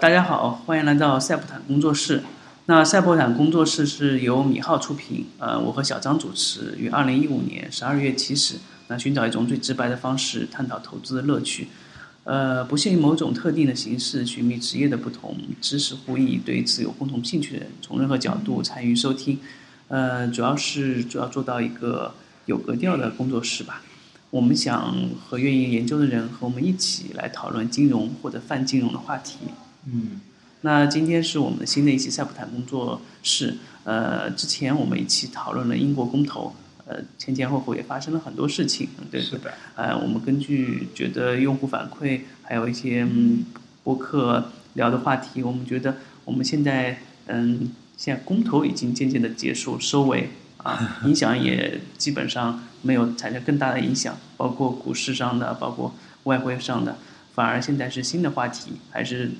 大家好，欢迎来到赛博坦工作室。那赛博坦工作室是由米浩出品，呃，我和小张主持，于二零一五年十二月起始。那寻找一种最直白的方式，探讨投资的乐趣。呃，不限于某种特定的形式，寻觅职业的不同，知识互异，对此有共同兴趣的人，从任何角度参与收听。呃，主要是主要做到一个有格调的工作室吧。我们想和愿意研究的人和我们一起来讨论金融或者泛金融的话题。嗯，那今天是我们的新的一期赛普坦工作室。呃，之前我们一起讨论了英国公投，呃，前前后后也发生了很多事情，对。是的。呃，我们根据觉得用户反馈，还有一些嗯博客聊的话题，我们觉得我们现在嗯，现在公投已经渐渐的结束收尾。啊，影响也基本上没有产生更大的影响，包括股市上的，包括外汇上的，反而现在是新的话题，还是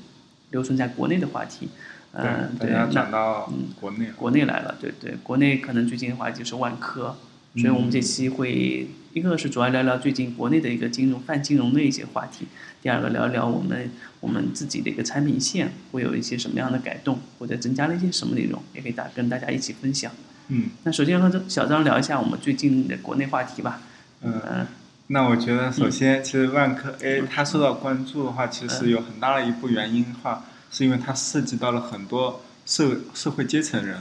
留存在国内的话题。嗯，对，那转到国内，国内来了，对对，国内可能最近的话就是万科，所以我们这期会一个是主要聊聊最近国内的一个金融泛金融的一些话题，第二个聊聊我们我们自己的一个产品线会有一些什么样的改动，或者增加了一些什么内容，也可以大跟大家一起分享。嗯，那首先和小张聊一下我们最近的国内话题吧。嗯，那我觉得首先，其实万科 A 它受到关注的话，其实有很大的一部原因的话，是因为它涉及到了很多社社会阶层人，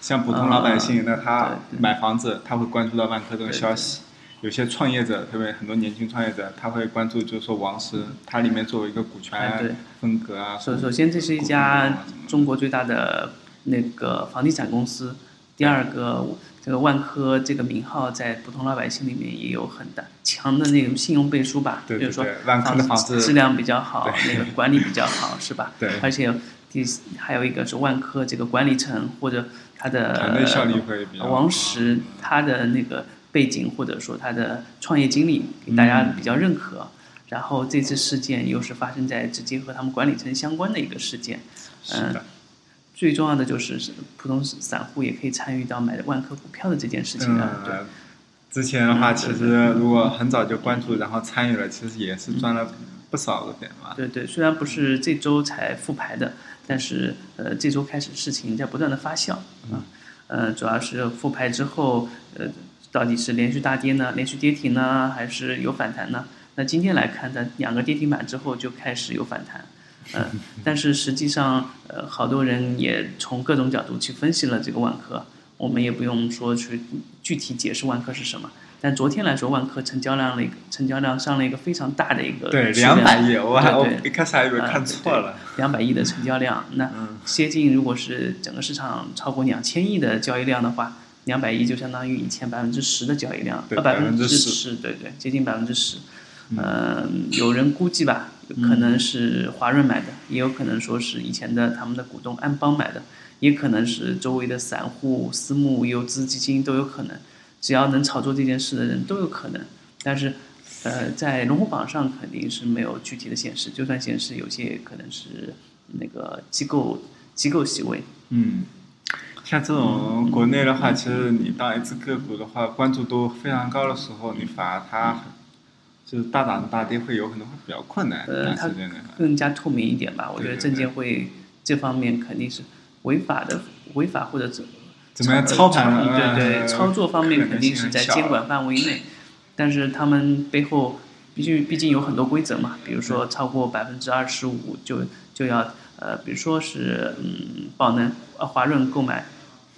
像普通老百姓，那他买房子他会关注到万科这个消息；有些创业者，特别很多年轻创业者，他会关注，就是说王石它里面作为一个股权分割啊。首首先，这是一家中国最大的那个房地产公司。第二个，这个万科这个名号在普通老百姓里面也有很大强的那种信用背书吧，比如说房子质量比较好，那个管理比较好，是吧？对。而且第还有一个是万科这个管理层或者他的王石他的那个背景或者说他的创业经历给大家比较认可。然后这次事件又是发生在直接和他们管理层相关的一个事件，嗯。最重要的就是普通散户也可以参与到买万科股票的这件事情啊。对，之前的话，其实如果很早就关注，然后参与了，其实也是赚了不少的点嘛。对对，虽然不是这周才复牌的，但是呃，这周开始事情在不断的发酵啊。呃，主要是复牌之后，呃，到底是连续大跌呢，连续跌停呢，还是有反弹呢？那今天来看，它两个跌停板之后就开始有反弹。嗯，但是实际上，呃，好多人也从各种角度去分析了这个万科，我们也不用说去具体解释万科是什么。但昨天来说，万科成交量了一个成交量上了一个非常大的一个对两百亿，我还我一开始还以为看错了，两百亿的成交量，那接近如果是整个市场超过两千亿的交易量的话，两百亿就相当于以前百分之十的交易量，百分之十，对对，接近百分之十。嗯，有人估计吧。可能是华润买的，也有可能说是以前的他们的股东安邦买的，也可能是周围的散户、私募、游资基金都有可能，只要能炒作这件事的人都有可能。但是，呃，在龙虎榜上肯定是没有具体的显示，就算显示，有些可能是那个机构机构席位。嗯，像这种国内的话，其实你当一只个股的话，关注度非常高的时候，你反而它。就是大涨大跌会有可能会比较困难，呃，它更加透明一点吧。我觉得证监会这方面肯定是违法的，违法或者怎怎么样操盘？对对，操作方面肯定是在监管范围内，但是他们背后毕竟毕竟有很多规则嘛。比如说超过百分之二十五就就要呃，比如说是嗯宝能呃华润购买，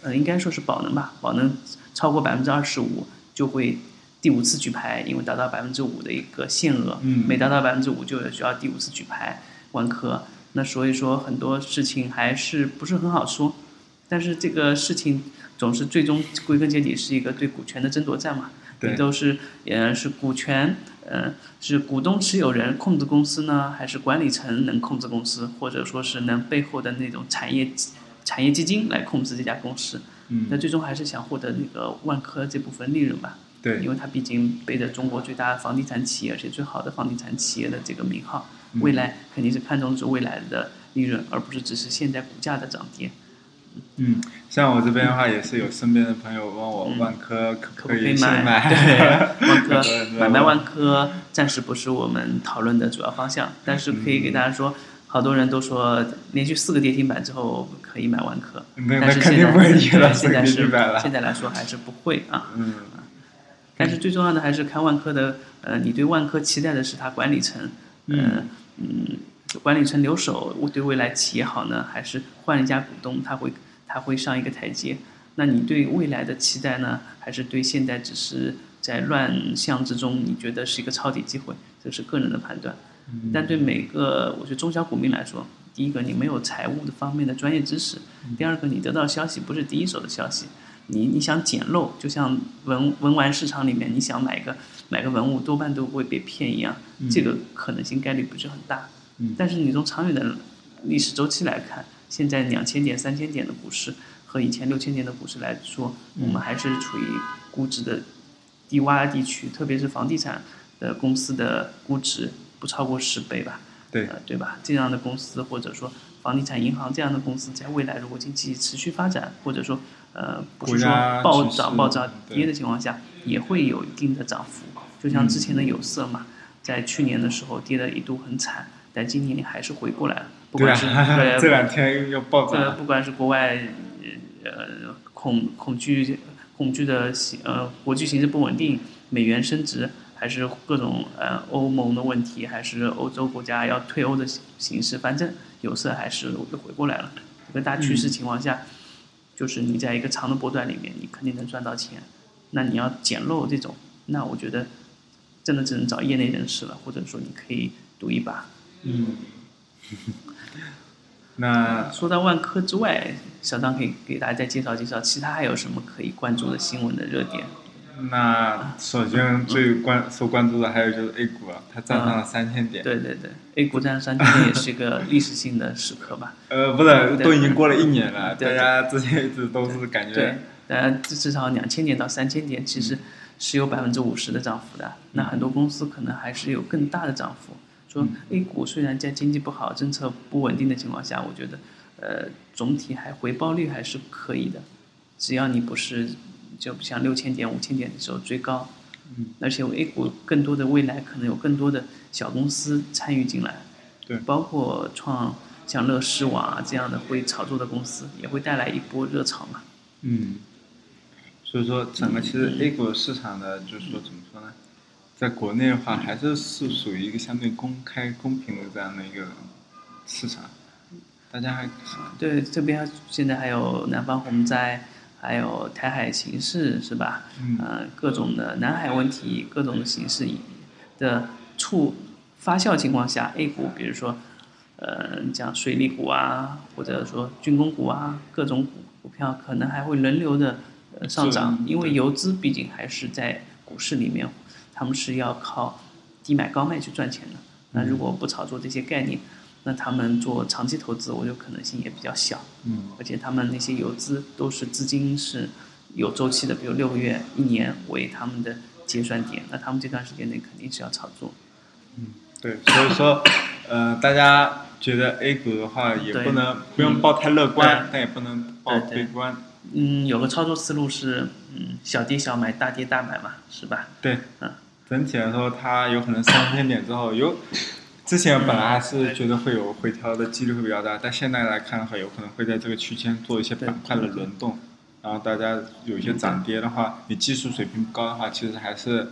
呃应该说是宝能吧，宝能超过百分之二十五就会。第五次举牌，因为达到百分之五的一个限额，每达到百分之五就需要第五次举牌。万科，那所以说很多事情还是不是很好说，但是这个事情总是最终归根结底是一个对股权的争夺战嘛，都是呃是股权，呃是股东持有人控制公司呢，还是管理层能控制公司，或者说是能背后的那种产业产业基金来控制这家公司？那最终还是想获得那个万科这部分利润吧。对，因为它毕竟背着中国最大的房地产企业，而且最好的房地产企业的这个名号，未来肯定是看重是未来的利润，而不是只是现在股价的涨跌。嗯，像我这边的话，也是有身边的朋友问我万科可不可以买？对，万科买卖万科暂时不是我们讨论的主要方向，但是可以给大家说，好多人都说连续四个跌停板之后可以买万科，但是现在肯定不会跌对到四个现在是。现在来说还是不会啊。嗯但是最重要的还是看万科的，呃，你对万科期待的是它管理层，呃，嗯，管理层留守对未来企业好呢，还是换一家股东，他会他会上一个台阶？那你对未来的期待呢，还是对现在只是在乱象之中，你觉得是一个抄底机会？这是个人的判断。但对每个我觉得中小股民来说，第一个你没有财务的方面的专业知识，第二个你得到消息不是第一手的消息。你你想捡漏，就像文文玩市场里面，你想买个买个文物，多半都会被骗一样，这个可能性概率不是很大。嗯但是你从长远的历史周期来看，现在两千点、三千点的股市和以前六千点的股市来说，我们还是处于估值的低洼地区，特别是房地产的公司的估值不超过十倍吧。对呃，对吧？这样的公司或者说房地产银行这样的公司，在未来如果经济持续发展，或者说呃不是说暴涨暴涨跌的情况下，也会有一定的涨幅。就像之前的有色嘛，在去年的时候跌的一度很惨，但今年还是回过来了。不管是 这两天又暴呃，涨。不管是国外呃恐恐惧恐惧的形呃国际形势不稳定，美元升值，还是各种呃欧盟的问题，还是欧洲国家要退欧的形形势，反正有色还是又回过来了。一个大趋势情况下，就是你在一个长的波段里面，你肯定能赚到钱。那你要捡漏这种，那我觉得真的只能找业内人士了，或者说你可以赌一把。嗯，那说到万科之外，小张可以给大家再介绍介绍，其他还有什么可以关注的新闻的热点？那首先最关受关注的还有就是 A 股了，它站上了三千点。对对对，A 股站三千点也是一个历史性的时刻吧？呃，不是，都已经过了一年了，大家之前一直都是感对觉，，当然至少两千点到三千点，其实是有百分之五十的涨幅的。那很多公司可能还是有更大的涨幅。说 A 股虽然在经济不好、政策不稳定的情况下，我觉得，呃，总体还回报率还是可以的，只要你不是就不像六千点、五千点的时候追高，嗯，而且 A 股更多的未来可能有更多的小公司参与进来，对包括创像乐视网啊这样的会炒作的公司，也会带来一波热潮嘛。嗯，所以说整个其实 A 股市场的就是说怎么说呢，在国内的话还是是属于一个相对公开公平的这样的一个市场，大家还对，这边现在还有南方洪灾，还有台海形势是吧？嗯呃，各种的南海问题，各种的形势的触发酵情况下，A 股比如说，呃，像水利股啊，或者说军工股啊，各种股股票可能还会轮流的呃上涨，因为游资毕竟还是在股市里面，他们是要靠低买高卖去赚钱的。那如果不炒作这些概念，那他们做长期投资，我觉得可能性也比较小。嗯而且他们那些游资都是资金是有周期的，比如六个月、一年为他们的结算点，那他们这段时间内肯定是要炒作。嗯对，所以说呃大家觉得 A 股的话也不能不用抱太乐观对，但也不能抱悲观，嗯，有个操作思路是，嗯，小跌小买，大跌大买嘛，是吧？对嗯，整体来说，它有可能三千点之后有，之前本来还是觉得会有回调的几率会比较大，但现在来看的话，有可能会在这个区间做一些板块的轮动，然后大家有一些涨跌的话，你技术水平不高的话，其实还是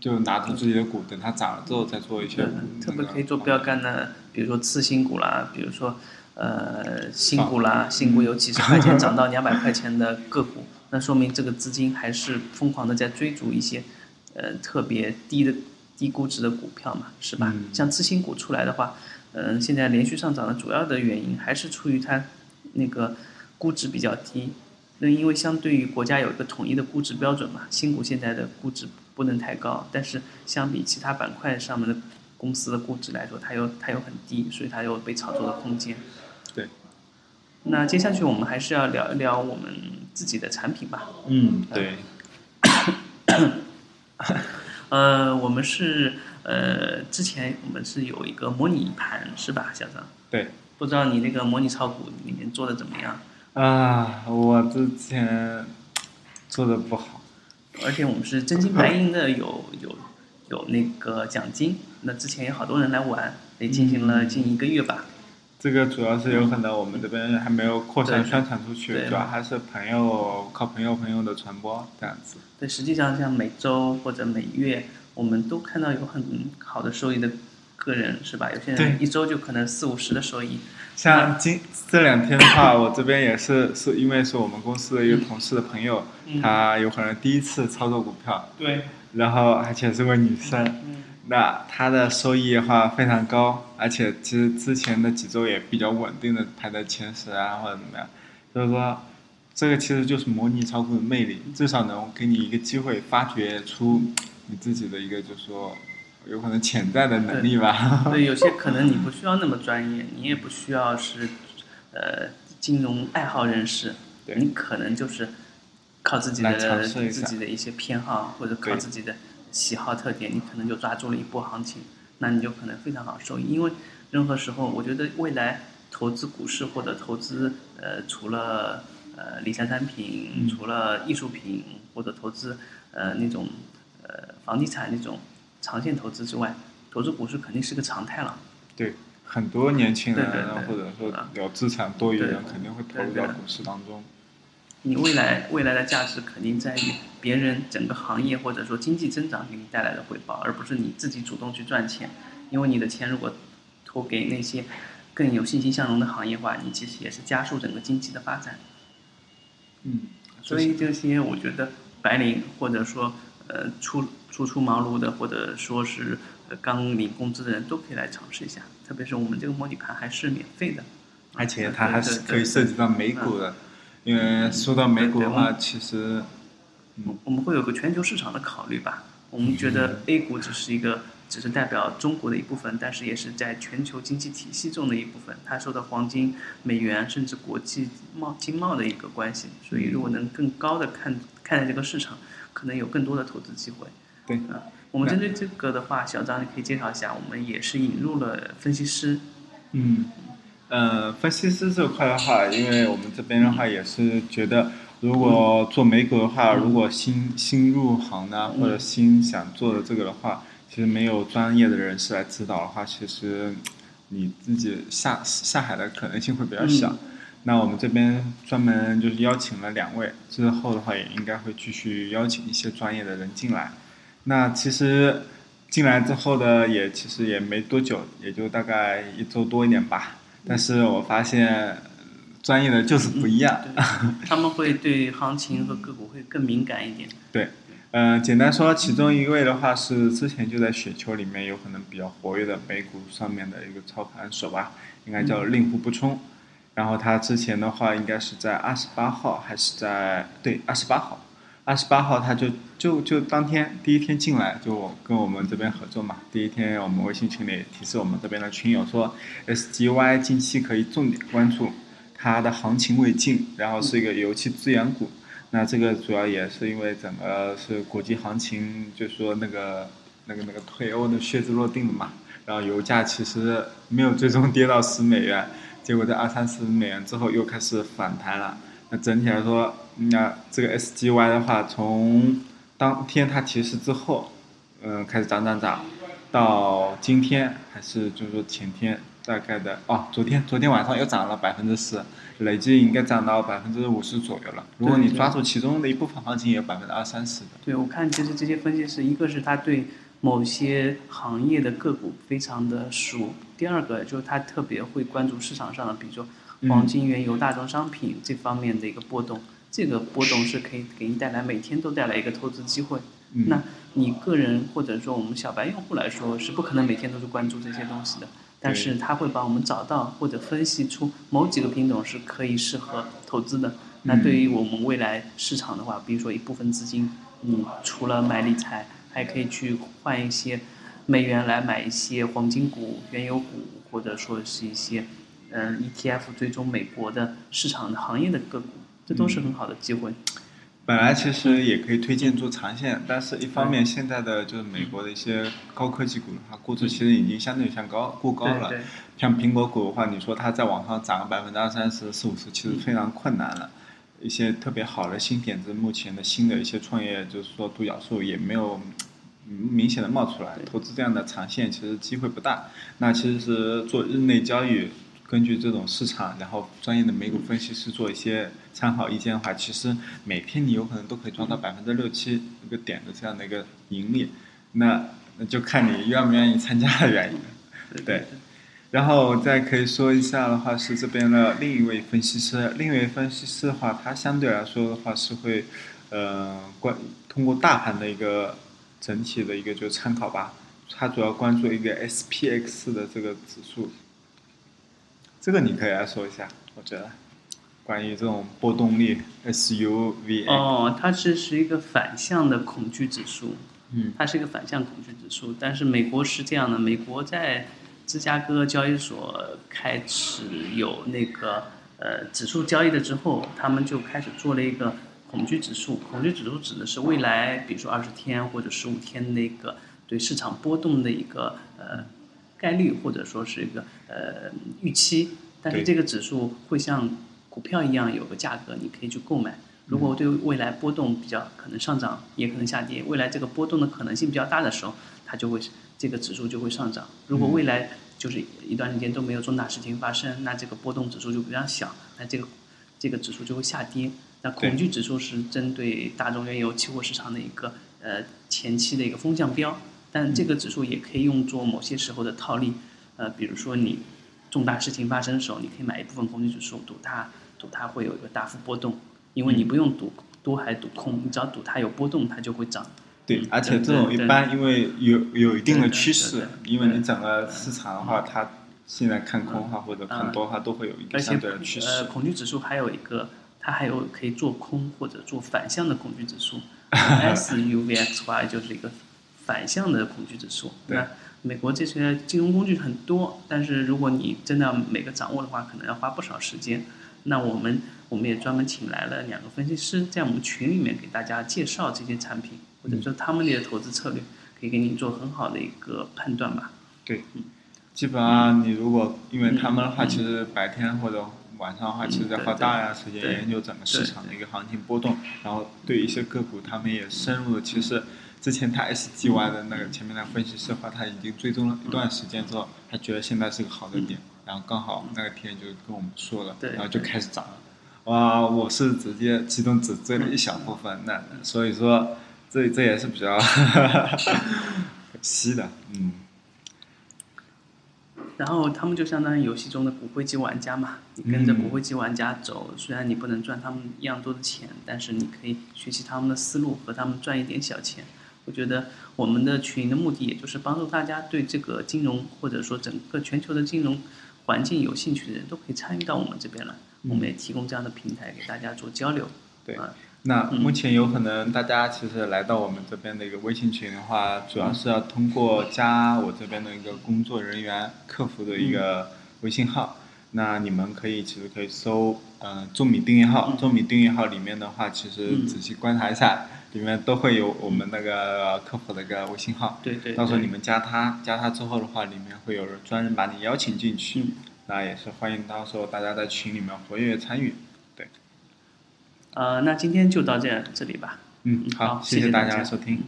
就拿出自己的股，等它涨了之后再做一些对，特别可以做标杆的，比如说次新股啦，比如说呃新股啦，新股有几十块钱 涨到两百块钱的个股，那说明这个资金还是疯狂的在追逐一些呃特别低的低估值的股票嘛，是吧？嗯像次新股出来的话，嗯、现在连续上涨的主要的原因还是出于它那个估值比较低。那因为相对于国家有一个统一的估值标准嘛，新股现在的估值不能太高，但是相比其他板块上面的公司的估值来说，它又它又很低，所以它有被炒作的空间。对。那接下去我们还是要聊一聊我们自己的产品吧。嗯，对，呃，我们是呃之前我们是有一个模拟盘是吧，小张？对。不知道你那个模拟炒股里面做的怎么样？啊，我之前做的不好，而且我们是真金白银的有有有那个奖金，那之前有好多人来玩，也进行了近一个月吧。这个主要是有可能我们这边还没有扩散宣传出去，对主要还是朋友靠朋友朋友的传播这样子。对，实际上像每周或者每月，我们都看到有很好的收益的个人，是吧？有些人一周就可能四五十的收益。像今这两天的话，我这边也是是因为是我们公司的一个同事的朋友，嗯他有可能第一次操作股票，对，然后而且是位女生，嗯那它的收益的话非常高，而且其实之前的几周也比较稳定的排在前十啊或者怎么样，所以说这个其实就是模拟炒股的魅力，至少能给你一个机会发掘出你自己的一个就是说有可能潜在的能力吧。对，有些可能你不需要那么专业，你也不需要是呃金融爱好人士，对。你可能就是靠自己来尝的试自己的一些偏好或者靠自己的喜好特点，你可能就抓住了一波行情，那你就可能非常好收益。因为任何时候，我觉得未来投资股市或者投资呃除了呃理财产品，嗯除了艺术品或者投资呃那种呃房地产那种长线投资之外，投资股市肯定是个常态了。对，很多年轻人或者说啊有资产多余的人肯定会投入到股市当中。你未来未来的价值肯定在于别人整个行业或者说经济增长给你带来的回报，而不是你自己主动去赚钱。因为你的钱如果投给那些更有欣欣向荣的行业的话，你其实也是加速整个经济的发展。嗯，所以这些我觉得白领或者说呃初初出茅庐的，或者说是呃刚领工资的人都可以来尝试一下。特别是我们这个模拟盘还是免费的，而且它还是可以涉及到美股的，因为说到美股的话，其实我们会有个全球市场的考虑吧。我们觉得 A 股只是一个，只是代表中国的一部分，但是也是在全球经济体系中的一部分。它受到黄金、美元甚至国际贸经贸的一个关系，所以如果能更高的看看待这个市场，可能有更多的投资机会。对啊，我们针对这个的话，小张你可以介绍一下，我们也是引入了分析师。嗯，呃，分析师这块的话，因为我们这边的话也是觉得，如果做美股的话，如果新新入行呢或者新想做的这个的话，其实没有专业的人士来指导的话，其实你自己下下海的可能性会比较小。那我们这边专门就是邀请了两位，之后的话也应该会继续邀请一些专业的人进来。那其实进来之后的也其实也没多久，也就大概一周多一点吧。但是我发现呃专业的就是不一样。对，他们会对行情和个股会更敏感一点。对，嗯、简单说，其中一位的话是之前就在雪球里面有可能比较活跃的美股上面的一个操盘手吧，应该叫令狐不冲。然后他之前的话应该是在二十八号还是在对二十八号，二十八号他就就就当天第一天进来就跟我们这边合作嘛。第一天我们微信群里提示我们这边的群友说，SGY 近期可以重点关注它的行情未尽，然后是一个油气资源股。那这个主要也是因为整个是国际行情，就是说那个那个那个退欧的靴子落定了嘛，然后油价其实没有最终跌到十美元，结果在二三十美元之后又开始反弹了。那整体来说，那这个 SGY 的话，从当天它提示之后，嗯，开始涨涨涨，到今天还是就是说前天大概的哦，昨天昨天晚上又涨了百分之十，累计应该涨到百分之五十左右了。如果你抓住其中的一部分行情，也有百分之二三十的。对，我看其实这些分析师，一个是他对某些行业的个股非常的熟，第二个就是他特别会关注市场上的，比如说黄金、原油、大宗商品这方面的一个波动，这个波动是可以给你带来每天都带来一个投资机会。嗯那你个人或者说我们小白用户来说，是不可能每天都是关注这些东西的，但是他会帮我们找到或者分析出某几个品种是可以适合投资的。那对于我们未来市场的话，比如说一部分资金，你除了买理财，还可以去换一些美元来买一些黄金股、原油股，或者说是一些嗯 ETF 追踪美国的市场的行业的个股，这都是很好的机会。本来其实也可以推荐做长线，但是一方面现在的就是美国的一些高科技股的话，估值其实已经相对像高过高了。像苹果股的话，你说它在往上涨个百分之二三十、四五十，其实非常困难了。一些特别好的新点子，目前的新的一些创业，就是说独角兽也没有嗯明显的冒出来。投资这样的长线其实机会不大。那其实是做日内交易，根据这种市场，然后专业的美股分析师做一些参考意见的话，其实每天你有可能都可以赚到百分之六七一个点的这样的一个盈利，那那就看你愿不愿意参加的原因。对，然后再可以说一下的话是这边的另一位分析师，另一位分析师的话，他相对来说的话是会，呃，关通过大盘的一个整体的一个就参考吧，他主要关注一个 SPX 的这个指数。这个你可以来说一下，我觉得，关于这种波动率 SUV。哦，它是是一个反向的恐惧指数。嗯。它是一个反向恐惧指数，但是美国是这样的，美国在芝加哥交易所开始有那个呃指数交易了之后，他们就开始做了一个恐惧指数。恐惧指数指的是未来，比如说二十天或者十五天那个对市场波动的一个呃。概率或者说是一个呃预期，但是这个指数会像股票一样有个价格，你可以去购买。如果对未来波动比较可能上涨，也可能下跌，未来这个波动的可能性比较大的时候，它就会这个指数就会上涨。如果未来就是一段时间都没有重大事情发生，那这个波动指数就比较小，那这个这个指数就会下跌。那恐惧指数是针对大众原油期货市场的一个呃前期的一个风向标。但这个指数也可以用作某些时候的套利，呃，比如说你重大事情发生的时候，你可以买一部分恐惧指数，赌它，赌它会有一个大幅波动，因为你不用赌多还赌空，你只要赌它有波动，它就会涨。对，而且这种一般因为有有一定的趋势，因为你整个市场的话，它现在看空的话或者看多的话，都会有一个相对的趋势。呃，恐惧指数还有一个，它还有可以做空或者做反向的恐惧指数，SUVXY 就是一个。反向的恐惧指数，那美国这些金融工具很多，但是如果你真的要每个掌握的话，可能要花不少时间。那我们我们也专门请来了两个分析师，在我们群里面给大家介绍这些产品，或者说他们的投资策略，可以给你做很好的一个判断吧。对，基本上你如果因为他们的话，其实白天或者晚上的话，其实在花大量时间研究整个市场的一个行情波动，然后对一些个股，他们也深入的其实。之前他 SGY 的那个前面的分析师的话，他已经追踪了一段时间之后，他觉得现在是个好的点，然后刚好那个天就跟我们说了，然后就开始涨了。哇，我是直接其中只追了一小部分，那所以说这这也是比较 可惜的，嗯。然后他们就相当于游戏中的骨灰级玩家嘛，你跟着骨灰级玩家走，虽然你不能赚他们一样多的钱，但是你可以学习他们的思路，和他们赚一点小钱。我觉得我们的群的目的，也就是帮助大家对这个金融或者说整个全球的金融环境有兴趣的人，都可以参与到我们这边来。我们也提供这样的平台给大家做交流。对，那目前有可能大家其实来到我们这边的一个微信群的话，主要是要通过加我这边的一个工作人员客服的一个微信号。那你们可以其实可以搜呃众米订阅号”，众米订阅号里面的话，其实仔细观察一下。里面都会有我们那个客服的一个微信号，对对，到时候你们加他，加他之后的话，里面会有人专人把你邀请进去，那也是欢迎到时候大家在群里面活跃参与，对。呃，那今天就到这这里吧。嗯，好，谢谢大家的收听。